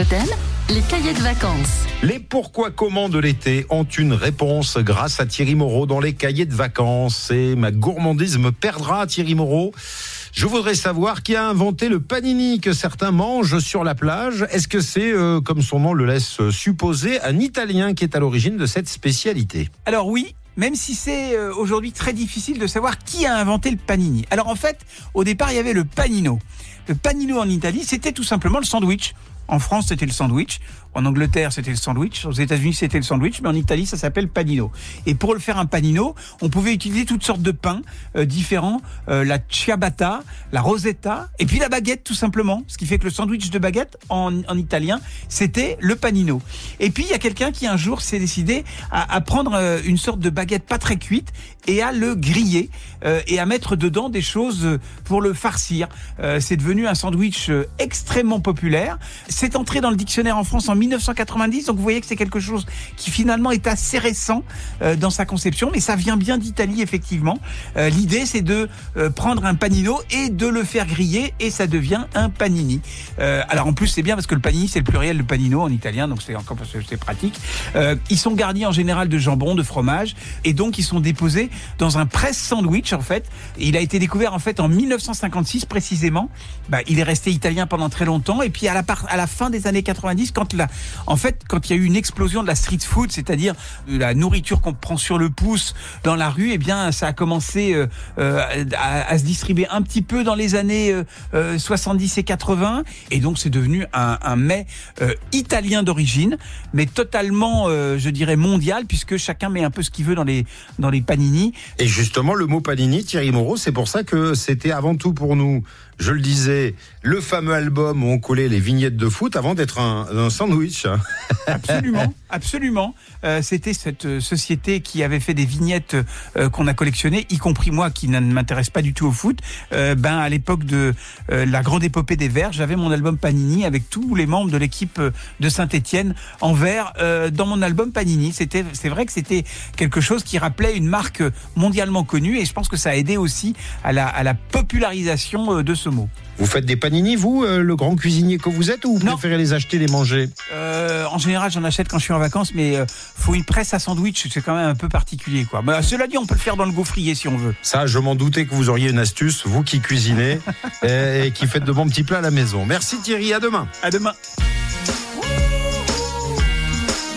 Totem, les cahiers de vacances. Les pourquoi comment de l'été ont une réponse grâce à Thierry Moreau dans les cahiers de vacances. Et ma gourmandise me perdra, Thierry Moreau. Je voudrais savoir qui a inventé le panini que certains mangent sur la plage. Est-ce que c'est, euh, comme son nom le laisse supposer, un Italien qui est à l'origine de cette spécialité? Alors oui, même si c'est euh, aujourd'hui très difficile de savoir qui a inventé le panini. Alors en fait, au départ, il y avait le panino. Le panino en Italie, c'était tout simplement le sandwich. En France, c'était le sandwich. En Angleterre, c'était le sandwich. Aux États-Unis, c'était le sandwich. Mais en Italie, ça s'appelle panino. Et pour le faire un panino, on pouvait utiliser toutes sortes de pains euh, différents. Euh, la ciabatta, la rosetta, et puis la baguette, tout simplement. Ce qui fait que le sandwich de baguette, en, en italien, c'était le panino. Et puis, il y a quelqu'un qui, un jour, s'est décidé à, prendre euh, une sorte de baguette pas très cuite et à le griller et à mettre dedans des choses pour le farcir. Devenu un sandwich euh, extrêmement populaire. C'est entré dans le dictionnaire en France en 1990, donc vous voyez que c'est quelque chose qui finalement est assez récent euh, dans sa conception, mais ça vient bien d'Italie effectivement. Euh, L'idée c'est de prendre un panino et de le faire griller et ça devient un panini. Alors en plus c'est bien parce que le panini c'est le pluriel de panino en italien, donc c'est encore c'est pratique. Ils sont garnis en général de jambon, de fromage, et donc ils sont déposés dans un presse sandwich en fait. Il a été découvert en fait en 1956 précisément. Bah, il est resté italien pendant très longtemps, et puis à la, fin des années 90, quand la, en fait, quand il y a eu une explosion de la street food, c'est-à-dire de la nourriture qu'on prend sur le pouce dans la rue, eh bien, ça a commencé euh, euh, à, se distribuer un petit peu dans les années euh, euh, 70 et 80, et donc c'est devenu un, un mets euh, italien d'origine, mais totalement, euh, je dirais, mondial, puisque chacun met un peu ce qu'il veut dans les dans les panini. Et justement, le mot panini, Thierry Moreau, c'est pour ça que c'était avant tout pour nous, je le disais, le fameux album où on collait les vignettes de foot avant d'être un, sandwich. Absolument, absolument. Euh, C'était cette euh, société qui avait fait des vignettes euh, qu'on a collectionnées, y compris moi qui ne m'intéresse pas du tout au foot. Euh, ben à l'époque de euh, la grande épopée des Verts, j'avais mon album Panini avec tous les membres de l'équipe euh, de Saint-Étienne en vert dans mon album Panini. C'était, c'est vrai que c'était quelque chose qui rappelait une marque mondialement connue et je pense que ça a aidé aussi à la, à la popularisation de ce mot. Vous faites des panini, vous, euh, le grand cuisinier que vous êtes, ou vous Non. préférez les acheter, les manger Euh, en général, j'en achète quand je suis en vacances, mais euh, faut une presse à sandwich, c'est quand même un peu particulier, quoi. Mais, euh, cela dit, on peut le faire dans le gaufrier si on veut. Ça, je m'en doutais que vous auriez une astuce, vous qui cuisinez et, et qui faites de bons petits plats à la maison. Merci Thierry, à demain. À demain.